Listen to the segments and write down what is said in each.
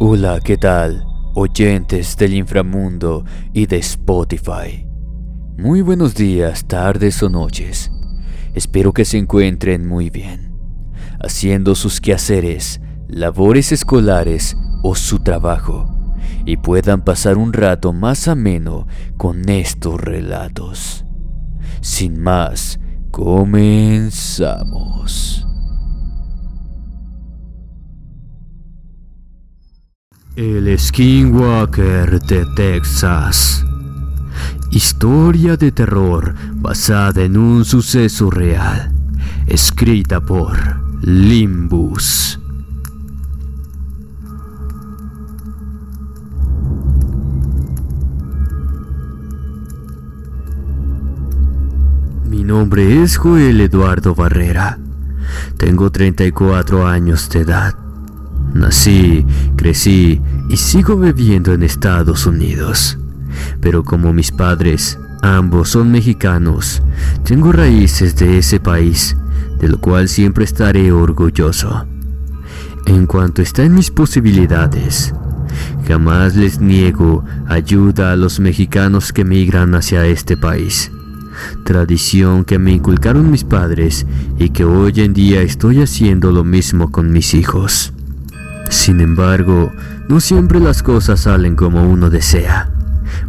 Hola, ¿qué tal? Oyentes del inframundo y de Spotify. Muy buenos días, tardes o noches. Espero que se encuentren muy bien, haciendo sus quehaceres, labores escolares o su trabajo, y puedan pasar un rato más ameno con estos relatos. Sin más, comenzamos. El Skinwalker de Texas. Historia de terror basada en un suceso real. Escrita por Limbus. Mi nombre es Joel Eduardo Barrera. Tengo 34 años de edad. Nací, crecí y sigo viviendo en Estados Unidos. Pero como mis padres, ambos son mexicanos, tengo raíces de ese país, de lo cual siempre estaré orgulloso. En cuanto está en mis posibilidades, jamás les niego ayuda a los mexicanos que migran hacia este país. Tradición que me inculcaron mis padres y que hoy en día estoy haciendo lo mismo con mis hijos. Sin embargo, no siempre las cosas salen como uno desea.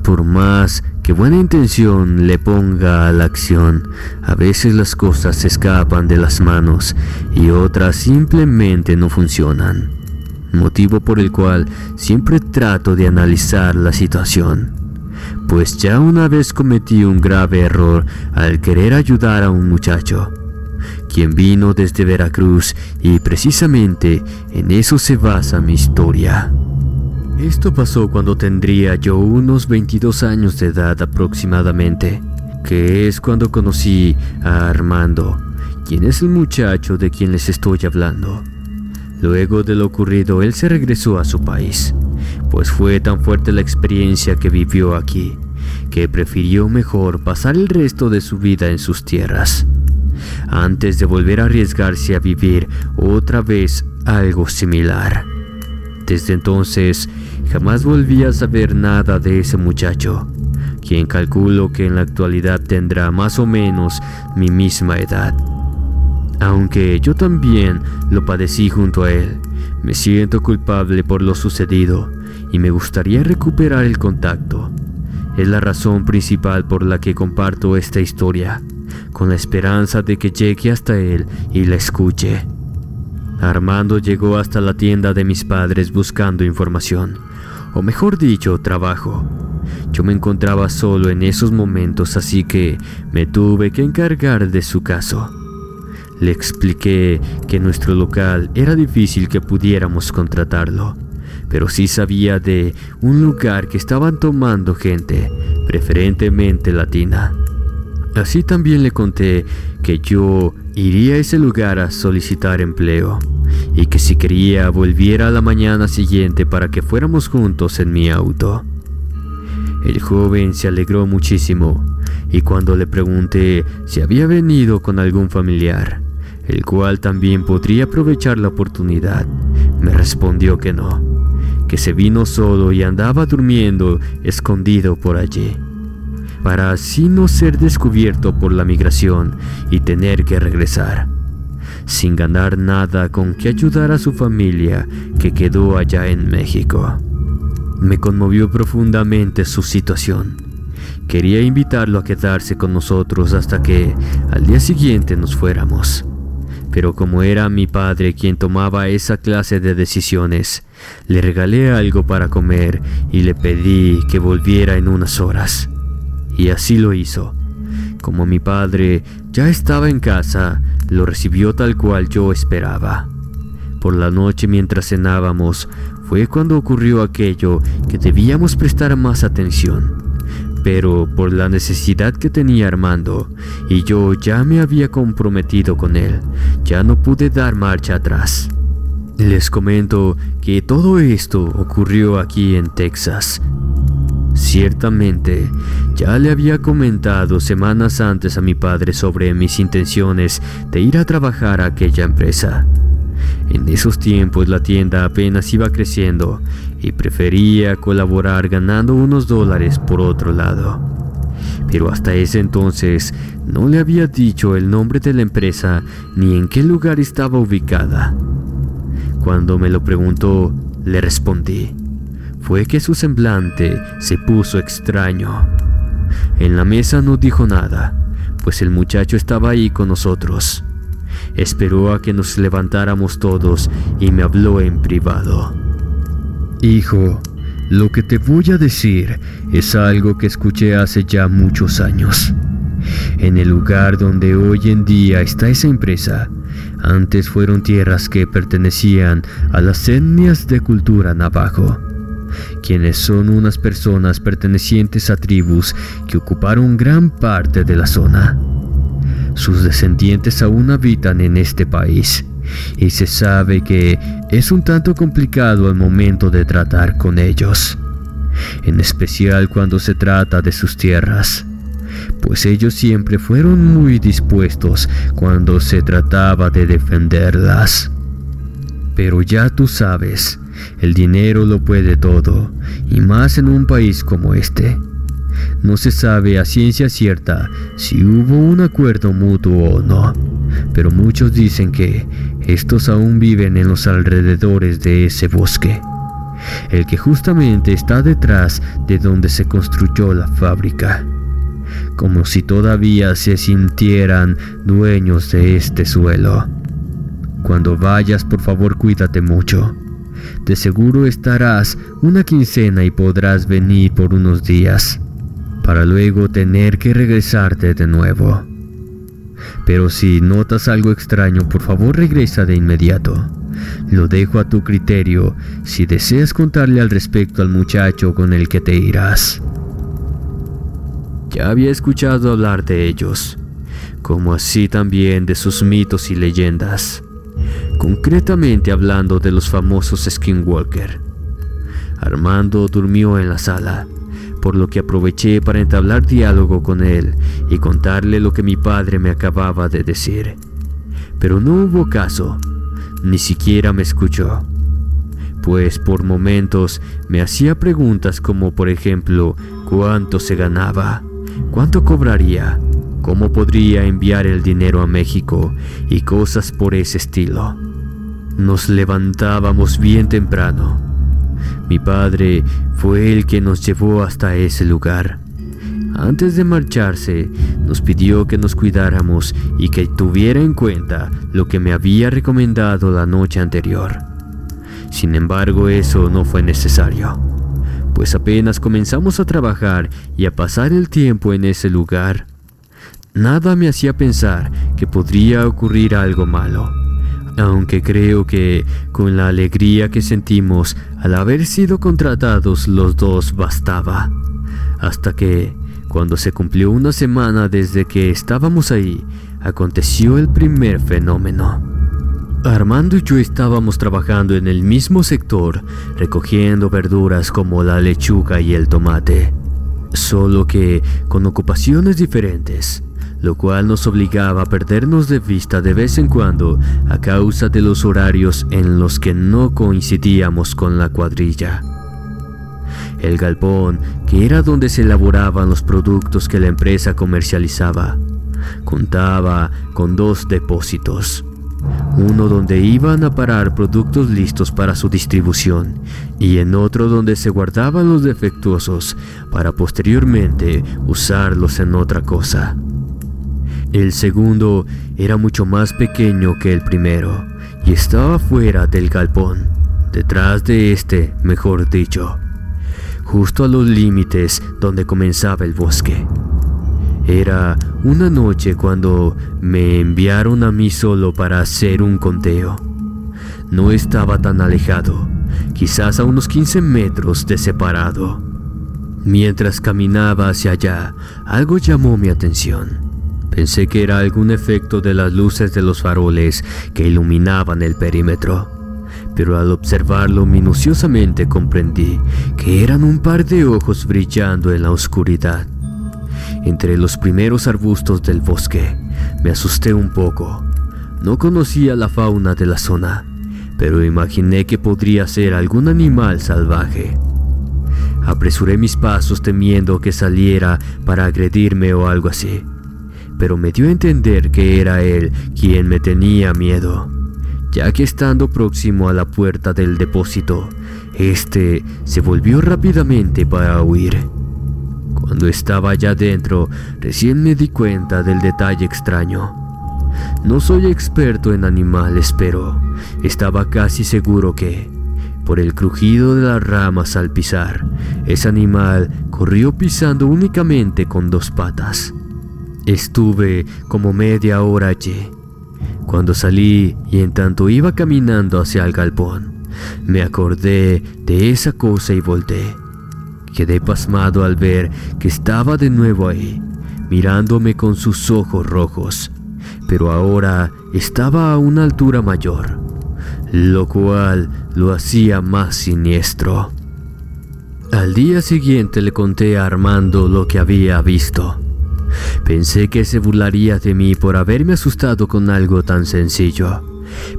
Por más que buena intención le ponga a la acción, a veces las cosas se escapan de las manos y otras simplemente no funcionan. Motivo por el cual siempre trato de analizar la situación. Pues ya una vez cometí un grave error al querer ayudar a un muchacho quien vino desde Veracruz y precisamente en eso se basa mi historia. Esto pasó cuando tendría yo unos 22 años de edad aproximadamente, que es cuando conocí a Armando, quien es el muchacho de quien les estoy hablando. Luego de lo ocurrido, él se regresó a su país, pues fue tan fuerte la experiencia que vivió aquí, que prefirió mejor pasar el resto de su vida en sus tierras antes de volver a arriesgarse a vivir otra vez algo similar. Desde entonces, jamás volví a saber nada de ese muchacho, quien calculo que en la actualidad tendrá más o menos mi misma edad. Aunque yo también lo padecí junto a él, me siento culpable por lo sucedido y me gustaría recuperar el contacto. Es la razón principal por la que comparto esta historia con la esperanza de que llegue hasta él y la escuche. Armando llegó hasta la tienda de mis padres buscando información, o mejor dicho, trabajo. Yo me encontraba solo en esos momentos, así que me tuve que encargar de su caso. Le expliqué que nuestro local era difícil que pudiéramos contratarlo, pero sí sabía de un lugar que estaban tomando gente, preferentemente latina. Así también le conté que yo iría a ese lugar a solicitar empleo y que si quería volviera a la mañana siguiente para que fuéramos juntos en mi auto. El joven se alegró muchísimo y cuando le pregunté si había venido con algún familiar, el cual también podría aprovechar la oportunidad, me respondió que no, que se vino solo y andaba durmiendo escondido por allí para así no ser descubierto por la migración y tener que regresar. sin ganar nada con que ayudar a su familia que quedó allá en México. Me conmovió profundamente su situación. Quería invitarlo a quedarse con nosotros hasta que al día siguiente nos fuéramos. Pero como era mi padre quien tomaba esa clase de decisiones, le regalé algo para comer y le pedí que volviera en unas horas. Y así lo hizo. Como mi padre ya estaba en casa, lo recibió tal cual yo esperaba. Por la noche mientras cenábamos fue cuando ocurrió aquello que debíamos prestar más atención. Pero por la necesidad que tenía Armando y yo ya me había comprometido con él, ya no pude dar marcha atrás. Les comento que todo esto ocurrió aquí en Texas, Ciertamente, ya le había comentado semanas antes a mi padre sobre mis intenciones de ir a trabajar a aquella empresa. En esos tiempos la tienda apenas iba creciendo y prefería colaborar ganando unos dólares por otro lado. Pero hasta ese entonces no le había dicho el nombre de la empresa ni en qué lugar estaba ubicada. Cuando me lo preguntó, le respondí fue que su semblante se puso extraño. En la mesa no dijo nada, pues el muchacho estaba ahí con nosotros. Esperó a que nos levantáramos todos y me habló en privado. Hijo, lo que te voy a decir es algo que escuché hace ya muchos años. En el lugar donde hoy en día está esa empresa, antes fueron tierras que pertenecían a las etnias de cultura navajo quienes son unas personas pertenecientes a tribus que ocuparon gran parte de la zona. Sus descendientes aún habitan en este país y se sabe que es un tanto complicado al momento de tratar con ellos, en especial cuando se trata de sus tierras, pues ellos siempre fueron muy dispuestos cuando se trataba de defenderlas. Pero ya tú sabes, el dinero lo puede todo, y más en un país como este. No se sabe a ciencia cierta si hubo un acuerdo mutuo o no, pero muchos dicen que estos aún viven en los alrededores de ese bosque, el que justamente está detrás de donde se construyó la fábrica, como si todavía se sintieran dueños de este suelo. Cuando vayas, por favor, cuídate mucho. De seguro estarás una quincena y podrás venir por unos días, para luego tener que regresarte de nuevo. Pero si notas algo extraño, por favor regresa de inmediato. Lo dejo a tu criterio si deseas contarle al respecto al muchacho con el que te irás. Ya había escuchado hablar de ellos, como así también de sus mitos y leyendas concretamente hablando de los famosos Skinwalker. Armando durmió en la sala, por lo que aproveché para entablar diálogo con él y contarle lo que mi padre me acababa de decir. Pero no hubo caso, ni siquiera me escuchó, pues por momentos me hacía preguntas como por ejemplo cuánto se ganaba, cuánto cobraría, cómo podría enviar el dinero a México y cosas por ese estilo. Nos levantábamos bien temprano. Mi padre fue el que nos llevó hasta ese lugar. Antes de marcharse, nos pidió que nos cuidáramos y que tuviera en cuenta lo que me había recomendado la noche anterior. Sin embargo, eso no fue necesario, pues apenas comenzamos a trabajar y a pasar el tiempo en ese lugar, Nada me hacía pensar que podría ocurrir algo malo, aunque creo que con la alegría que sentimos al haber sido contratados los dos bastaba, hasta que, cuando se cumplió una semana desde que estábamos ahí, aconteció el primer fenómeno. Armando y yo estábamos trabajando en el mismo sector, recogiendo verduras como la lechuga y el tomate, solo que con ocupaciones diferentes lo cual nos obligaba a perdernos de vista de vez en cuando a causa de los horarios en los que no coincidíamos con la cuadrilla. El galpón, que era donde se elaboraban los productos que la empresa comercializaba, contaba con dos depósitos, uno donde iban a parar productos listos para su distribución y en otro donde se guardaban los defectuosos para posteriormente usarlos en otra cosa. El segundo era mucho más pequeño que el primero y estaba fuera del galpón, detrás de este, mejor dicho, justo a los límites donde comenzaba el bosque. Era una noche cuando me enviaron a mí solo para hacer un conteo. No estaba tan alejado, quizás a unos 15 metros de separado. Mientras caminaba hacia allá, algo llamó mi atención. Pensé que era algún efecto de las luces de los faroles que iluminaban el perímetro, pero al observarlo minuciosamente comprendí que eran un par de ojos brillando en la oscuridad entre los primeros arbustos del bosque. Me asusté un poco. No conocía la fauna de la zona, pero imaginé que podría ser algún animal salvaje. Apresuré mis pasos temiendo que saliera para agredirme o algo así, pero me dio a entender que era él quien me tenía miedo, ya que estando próximo a la puerta del depósito, este se volvió rápidamente para huir. Cuando estaba allá dentro, recién me di cuenta del detalle extraño. No soy experto en animales, pero estaba casi seguro que, por el crujido de las ramas al pisar, ese animal corrió pisando únicamente con dos patas. Estuve como media hora allí. Cuando salí y en tanto iba caminando hacia el galpón, me acordé de esa cosa y volteé. Quedé pasmado al ver que estaba de nuevo ahí, mirándome con sus ojos rojos, pero ahora estaba a una altura mayor, lo cual lo hacía más siniestro. Al día siguiente le conté a Armando lo que había visto. Pensé que se burlaría de mí por haberme asustado con algo tan sencillo.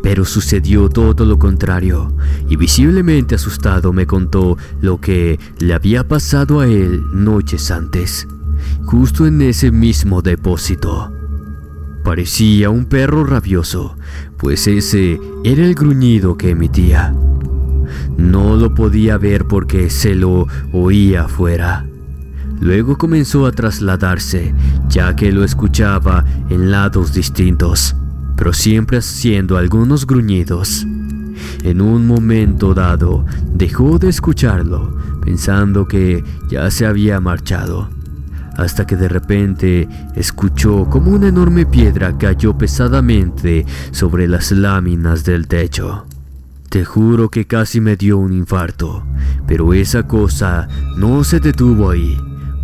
Pero sucedió todo lo contrario, y visiblemente asustado me contó lo que le había pasado a él noches antes, justo en ese mismo depósito. Parecía un perro rabioso, pues ese era el gruñido que emitía. No lo podía ver porque se lo oía afuera. Luego comenzó a trasladarse, ya que lo escuchaba en lados distintos pero siempre haciendo algunos gruñidos. En un momento dado dejó de escucharlo, pensando que ya se había marchado, hasta que de repente escuchó como una enorme piedra cayó pesadamente sobre las láminas del techo. Te juro que casi me dio un infarto, pero esa cosa no se detuvo ahí,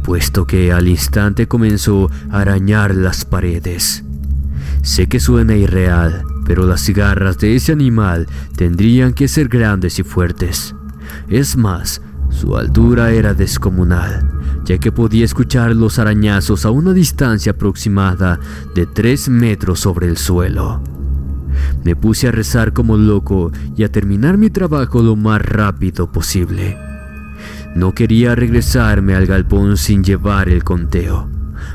puesto que al instante comenzó a arañar las paredes. Sé que suena irreal, pero las garras de ese animal tendrían que ser grandes y fuertes. Es más, su altura era descomunal, ya que podía escuchar los arañazos a una distancia aproximada de 3 metros sobre el suelo. Me puse a rezar como loco y a terminar mi trabajo lo más rápido posible. No quería regresarme al galpón sin llevar el conteo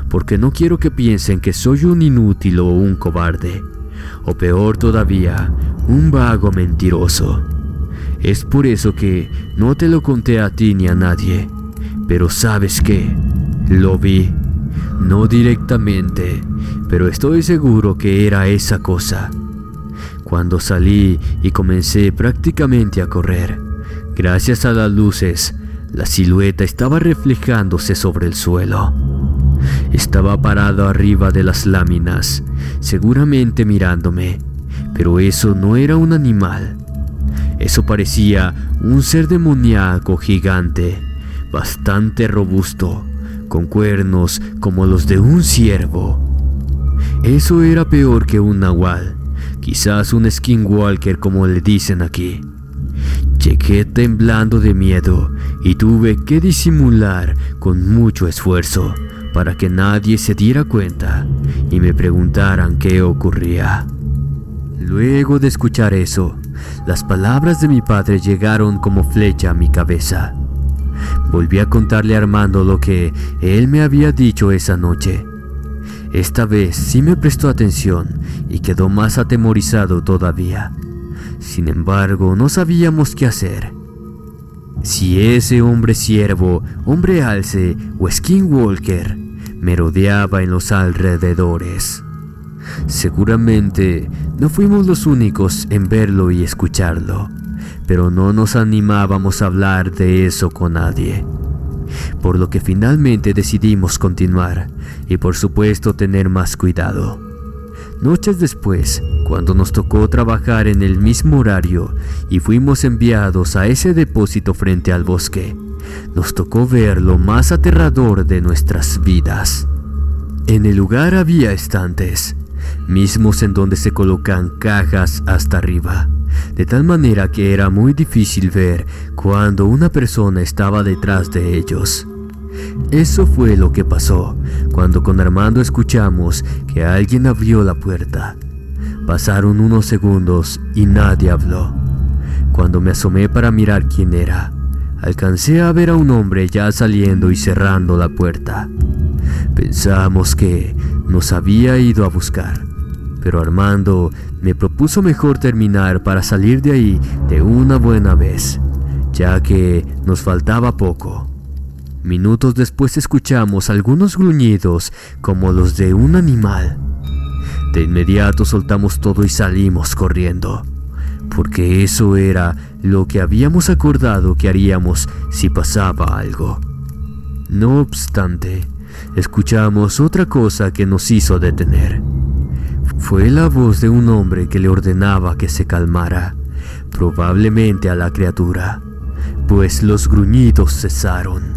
porque no quiero que piensen que soy un inútil o un cobarde, o peor todavía, un vago mentiroso. Es por eso que no te lo conté a ti ni a nadie, pero sabes qué, lo vi, no directamente, pero estoy seguro que era esa cosa. Cuando salí y comencé prácticamente a correr, gracias a las luces, la silueta estaba reflejándose sobre el suelo. Estaba parado arriba de las láminas, seguramente mirándome, pero eso no era un animal. Eso parecía un ser demoníaco gigante, bastante robusto, con cuernos como los de un ciervo. Eso era peor que un nahual, quizás un skinwalker como le dicen aquí. Llegué temblando de miedo y tuve que disimular con mucho esfuerzo para que nadie se diera cuenta y me preguntaran qué ocurría. Luego de escuchar eso, las palabras de mi padre llegaron como flecha a mi cabeza. Volví a contarle a Armando lo que él me había dicho esa noche. Esta vez sí me prestó atención y quedó más atemorizado todavía. Sin embargo, no sabíamos qué hacer. Si ese hombre siervo, hombre alce o skinwalker me rodeaba en los alrededores. Seguramente no fuimos los únicos en verlo y escucharlo, pero no nos animábamos a hablar de eso con nadie. Por lo que finalmente decidimos continuar y por supuesto tener más cuidado. Noches después, cuando nos tocó trabajar en el mismo horario y fuimos enviados a ese depósito frente al bosque, nos tocó ver lo más aterrador de nuestras vidas. En el lugar había estantes, mismos en donde se colocan cajas hasta arriba, de tal manera que era muy difícil ver cuando una persona estaba detrás de ellos. Eso fue lo que pasó cuando con Armando escuchamos que alguien abrió la puerta. Pasaron unos segundos y nadie habló. Cuando me asomé para mirar quién era, alcancé a ver a un hombre ya saliendo y cerrando la puerta. Pensamos que nos había ido a buscar, pero Armando me propuso mejor terminar para salir de ahí de una buena vez, ya que nos faltaba poco. Minutos después escuchamos algunos gruñidos como los de un animal. De inmediato soltamos todo y salimos corriendo, porque eso era lo que habíamos acordado que haríamos si pasaba algo. No obstante, escuchamos otra cosa que nos hizo detener. Fue la voz de un hombre que le ordenaba que se calmara, probablemente a la criatura, pues los gruñidos cesaron.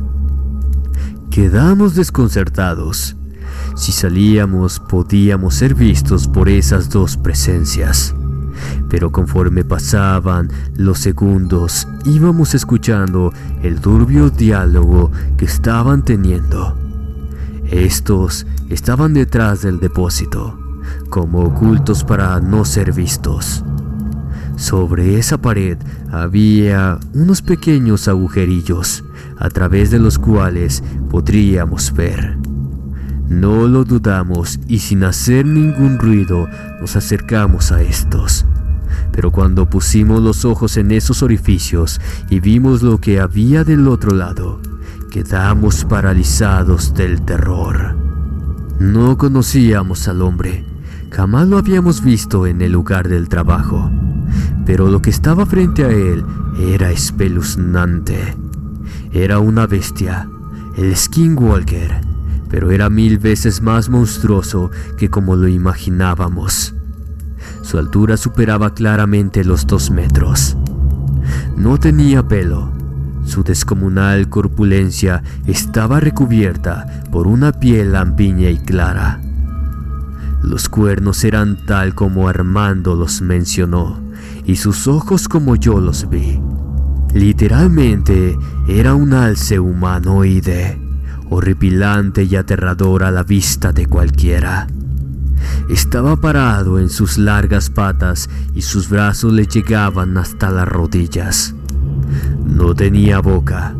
Quedamos desconcertados. Si salíamos podíamos ser vistos por esas dos presencias. Pero conforme pasaban los segundos íbamos escuchando el turbio diálogo que estaban teniendo. Estos estaban detrás del depósito, como ocultos para no ser vistos. Sobre esa pared había unos pequeños agujerillos a través de los cuales podríamos ver. No lo dudamos y sin hacer ningún ruido nos acercamos a estos. Pero cuando pusimos los ojos en esos orificios y vimos lo que había del otro lado, quedamos paralizados del terror. No conocíamos al hombre, jamás lo habíamos visto en el lugar del trabajo, pero lo que estaba frente a él era espeluznante. Era una bestia, el Skinwalker, pero era mil veces más monstruoso que como lo imaginábamos. Su altura superaba claramente los dos metros. No tenía pelo. Su descomunal corpulencia estaba recubierta por una piel lampiña y clara. Los cuernos eran tal como Armando los mencionó, y sus ojos como yo los vi. Literalmente era un alce humanoide, horripilante y aterrador a la vista de cualquiera. Estaba parado en sus largas patas y sus brazos le llegaban hasta las rodillas. No tenía boca.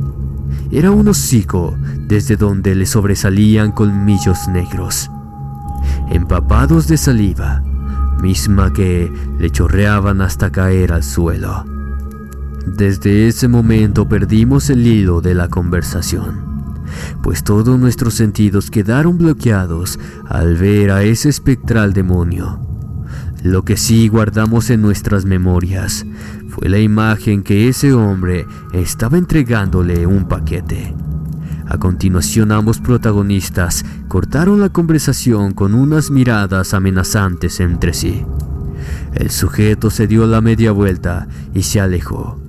Era un hocico desde donde le sobresalían colmillos negros, empapados de saliva, misma que le chorreaban hasta caer al suelo. Desde ese momento perdimos el hilo de la conversación, pues todos nuestros sentidos quedaron bloqueados al ver a ese espectral demonio. Lo que sí guardamos en nuestras memorias fue la imagen que ese hombre estaba entregándole un paquete. A continuación ambos protagonistas cortaron la conversación con unas miradas amenazantes entre sí. El sujeto se dio la media vuelta y se alejó.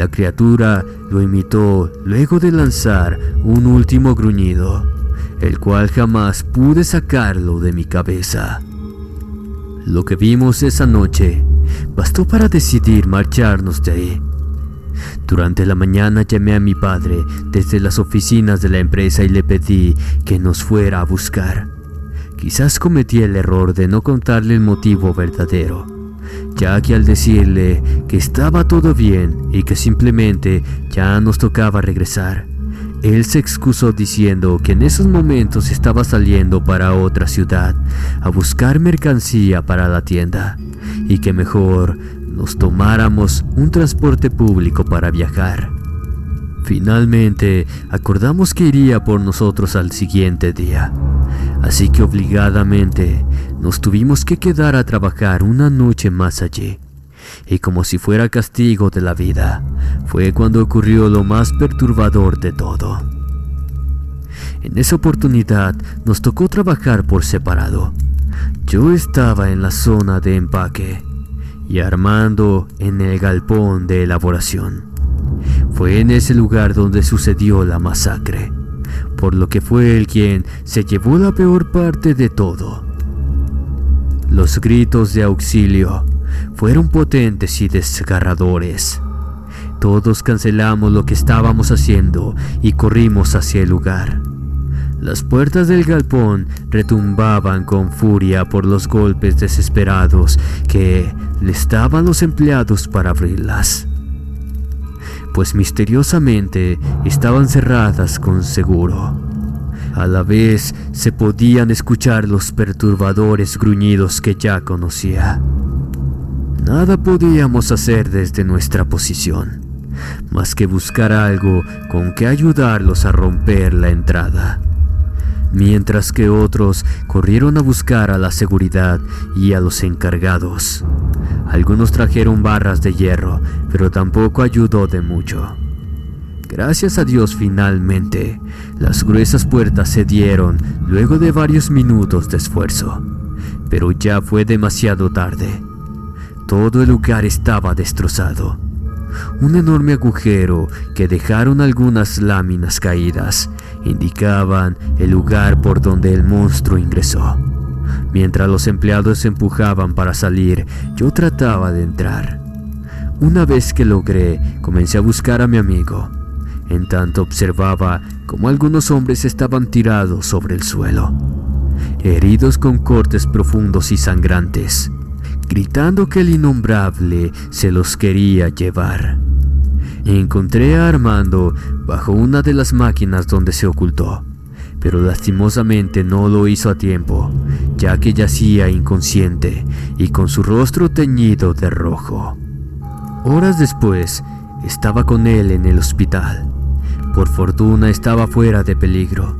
La criatura lo imitó luego de lanzar un último gruñido, el cual jamás pude sacarlo de mi cabeza. Lo que vimos esa noche bastó para decidir marcharnos de ahí. Durante la mañana llamé a mi padre desde las oficinas de la empresa y le pedí que nos fuera a buscar. Quizás cometí el error de no contarle el motivo verdadero ya que al decirle que estaba todo bien y que simplemente ya nos tocaba regresar, Él se excusó diciendo que en esos momentos estaba saliendo para otra ciudad a buscar mercancía para la tienda y que mejor nos tomáramos un transporte público para viajar. Finalmente, acordamos que iría por nosotros al siguiente día, así que obligadamente nos tuvimos que quedar a trabajar una noche más allí. Y como si fuera castigo de la vida, fue cuando ocurrió lo más perturbador de todo. En esa oportunidad nos tocó trabajar por separado. Yo estaba en la zona de empaque y Armando en el galpón de elaboración. Fue en ese lugar donde sucedió la masacre, por lo que fue él quien se llevó la peor parte de todo. Los gritos de auxilio fueron potentes y desgarradores. Todos cancelamos lo que estábamos haciendo y corrimos hacia el lugar. Las puertas del galpón retumbaban con furia por los golpes desesperados que les daban los empleados para abrirlas pues misteriosamente estaban cerradas con seguro. A la vez se podían escuchar los perturbadores gruñidos que ya conocía. Nada podíamos hacer desde nuestra posición, más que buscar algo con que ayudarlos a romper la entrada mientras que otros corrieron a buscar a la seguridad y a los encargados. Algunos trajeron barras de hierro, pero tampoco ayudó de mucho. Gracias a Dios finalmente, las gruesas puertas se dieron luego de varios minutos de esfuerzo, pero ya fue demasiado tarde. Todo el lugar estaba destrozado. Un enorme agujero que dejaron algunas láminas caídas indicaban el lugar por donde el monstruo ingresó. Mientras los empleados se empujaban para salir, yo trataba de entrar. Una vez que logré, comencé a buscar a mi amigo. En tanto observaba cómo algunos hombres estaban tirados sobre el suelo, heridos con cortes profundos y sangrantes, gritando que el innombrable se los quería llevar. Encontré a Armando bajo una de las máquinas donde se ocultó, pero lastimosamente no lo hizo a tiempo, ya que yacía inconsciente y con su rostro teñido de rojo. Horas después, estaba con él en el hospital. Por fortuna estaba fuera de peligro.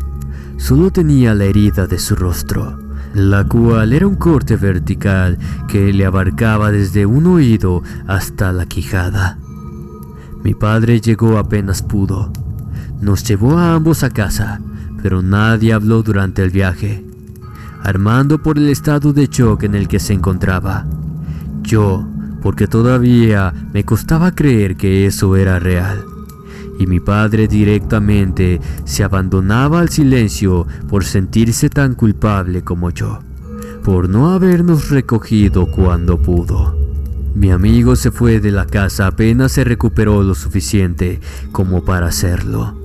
Solo tenía la herida de su rostro, la cual era un corte vertical que le abarcaba desde un oído hasta la quijada. Mi padre llegó apenas pudo. Nos llevó a ambos a casa, pero nadie habló durante el viaje. Armando por el estado de shock en el que se encontraba. Yo, porque todavía me costaba creer que eso era real. Y mi padre directamente se abandonaba al silencio por sentirse tan culpable como yo, por no habernos recogido cuando pudo. Mi amigo se fue de la casa apenas se recuperó lo suficiente como para hacerlo.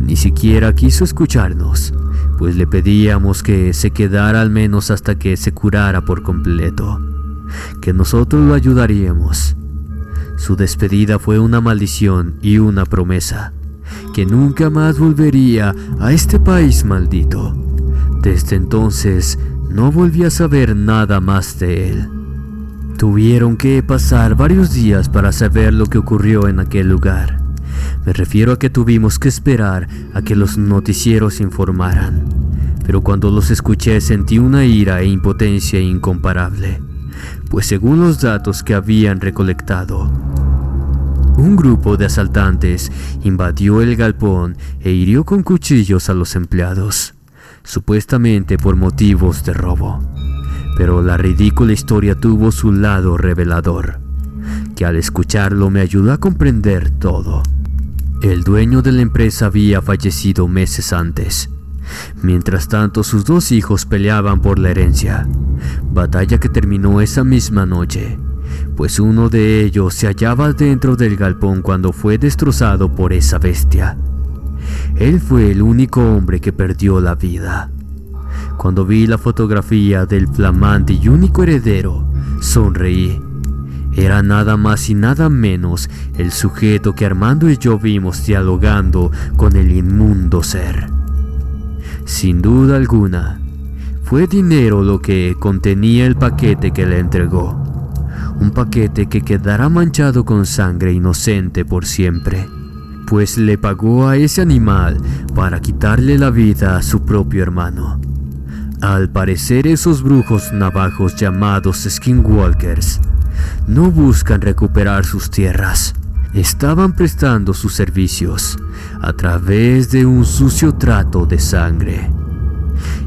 Ni siquiera quiso escucharnos, pues le pedíamos que se quedara al menos hasta que se curara por completo, que nosotros lo ayudaríamos. Su despedida fue una maldición y una promesa, que nunca más volvería a este país maldito. Desde entonces no volví a saber nada más de él. Tuvieron que pasar varios días para saber lo que ocurrió en aquel lugar. Me refiero a que tuvimos que esperar a que los noticieros informaran. Pero cuando los escuché sentí una ira e impotencia incomparable, pues según los datos que habían recolectado, un grupo de asaltantes invadió el galpón e hirió con cuchillos a los empleados, supuestamente por motivos de robo. Pero la ridícula historia tuvo su lado revelador, que al escucharlo me ayudó a comprender todo. El dueño de la empresa había fallecido meses antes. Mientras tanto, sus dos hijos peleaban por la herencia, batalla que terminó esa misma noche, pues uno de ellos se hallaba dentro del galpón cuando fue destrozado por esa bestia. Él fue el único hombre que perdió la vida. Cuando vi la fotografía del flamante y único heredero, sonreí. Era nada más y nada menos el sujeto que Armando y yo vimos dialogando con el inmundo ser. Sin duda alguna, fue dinero lo que contenía el paquete que le entregó. Un paquete que quedará manchado con sangre inocente por siempre, pues le pagó a ese animal para quitarle la vida a su propio hermano. Al parecer esos brujos navajos llamados skinwalkers no buscan recuperar sus tierras. Estaban prestando sus servicios a través de un sucio trato de sangre.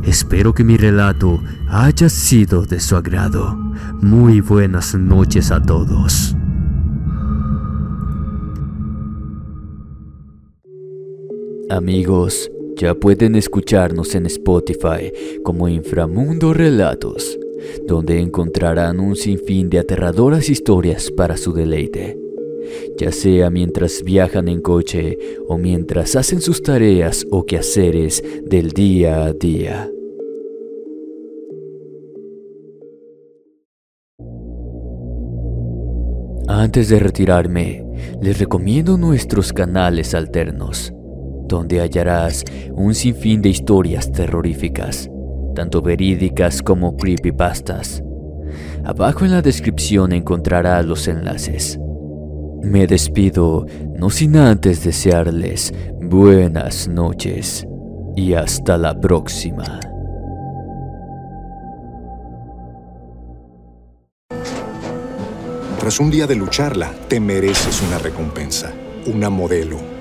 Espero que mi relato haya sido de su agrado. Muy buenas noches a todos. Amigos, ya pueden escucharnos en Spotify como Inframundo Relatos, donde encontrarán un sinfín de aterradoras historias para su deleite, ya sea mientras viajan en coche o mientras hacen sus tareas o quehaceres del día a día. Antes de retirarme, les recomiendo nuestros canales alternos donde hallarás un sinfín de historias terroríficas, tanto verídicas como creepypastas. Abajo en la descripción encontrarás los enlaces. Me despido, no sin antes desearles buenas noches y hasta la próxima. Tras un día de lucharla, te mereces una recompensa, una modelo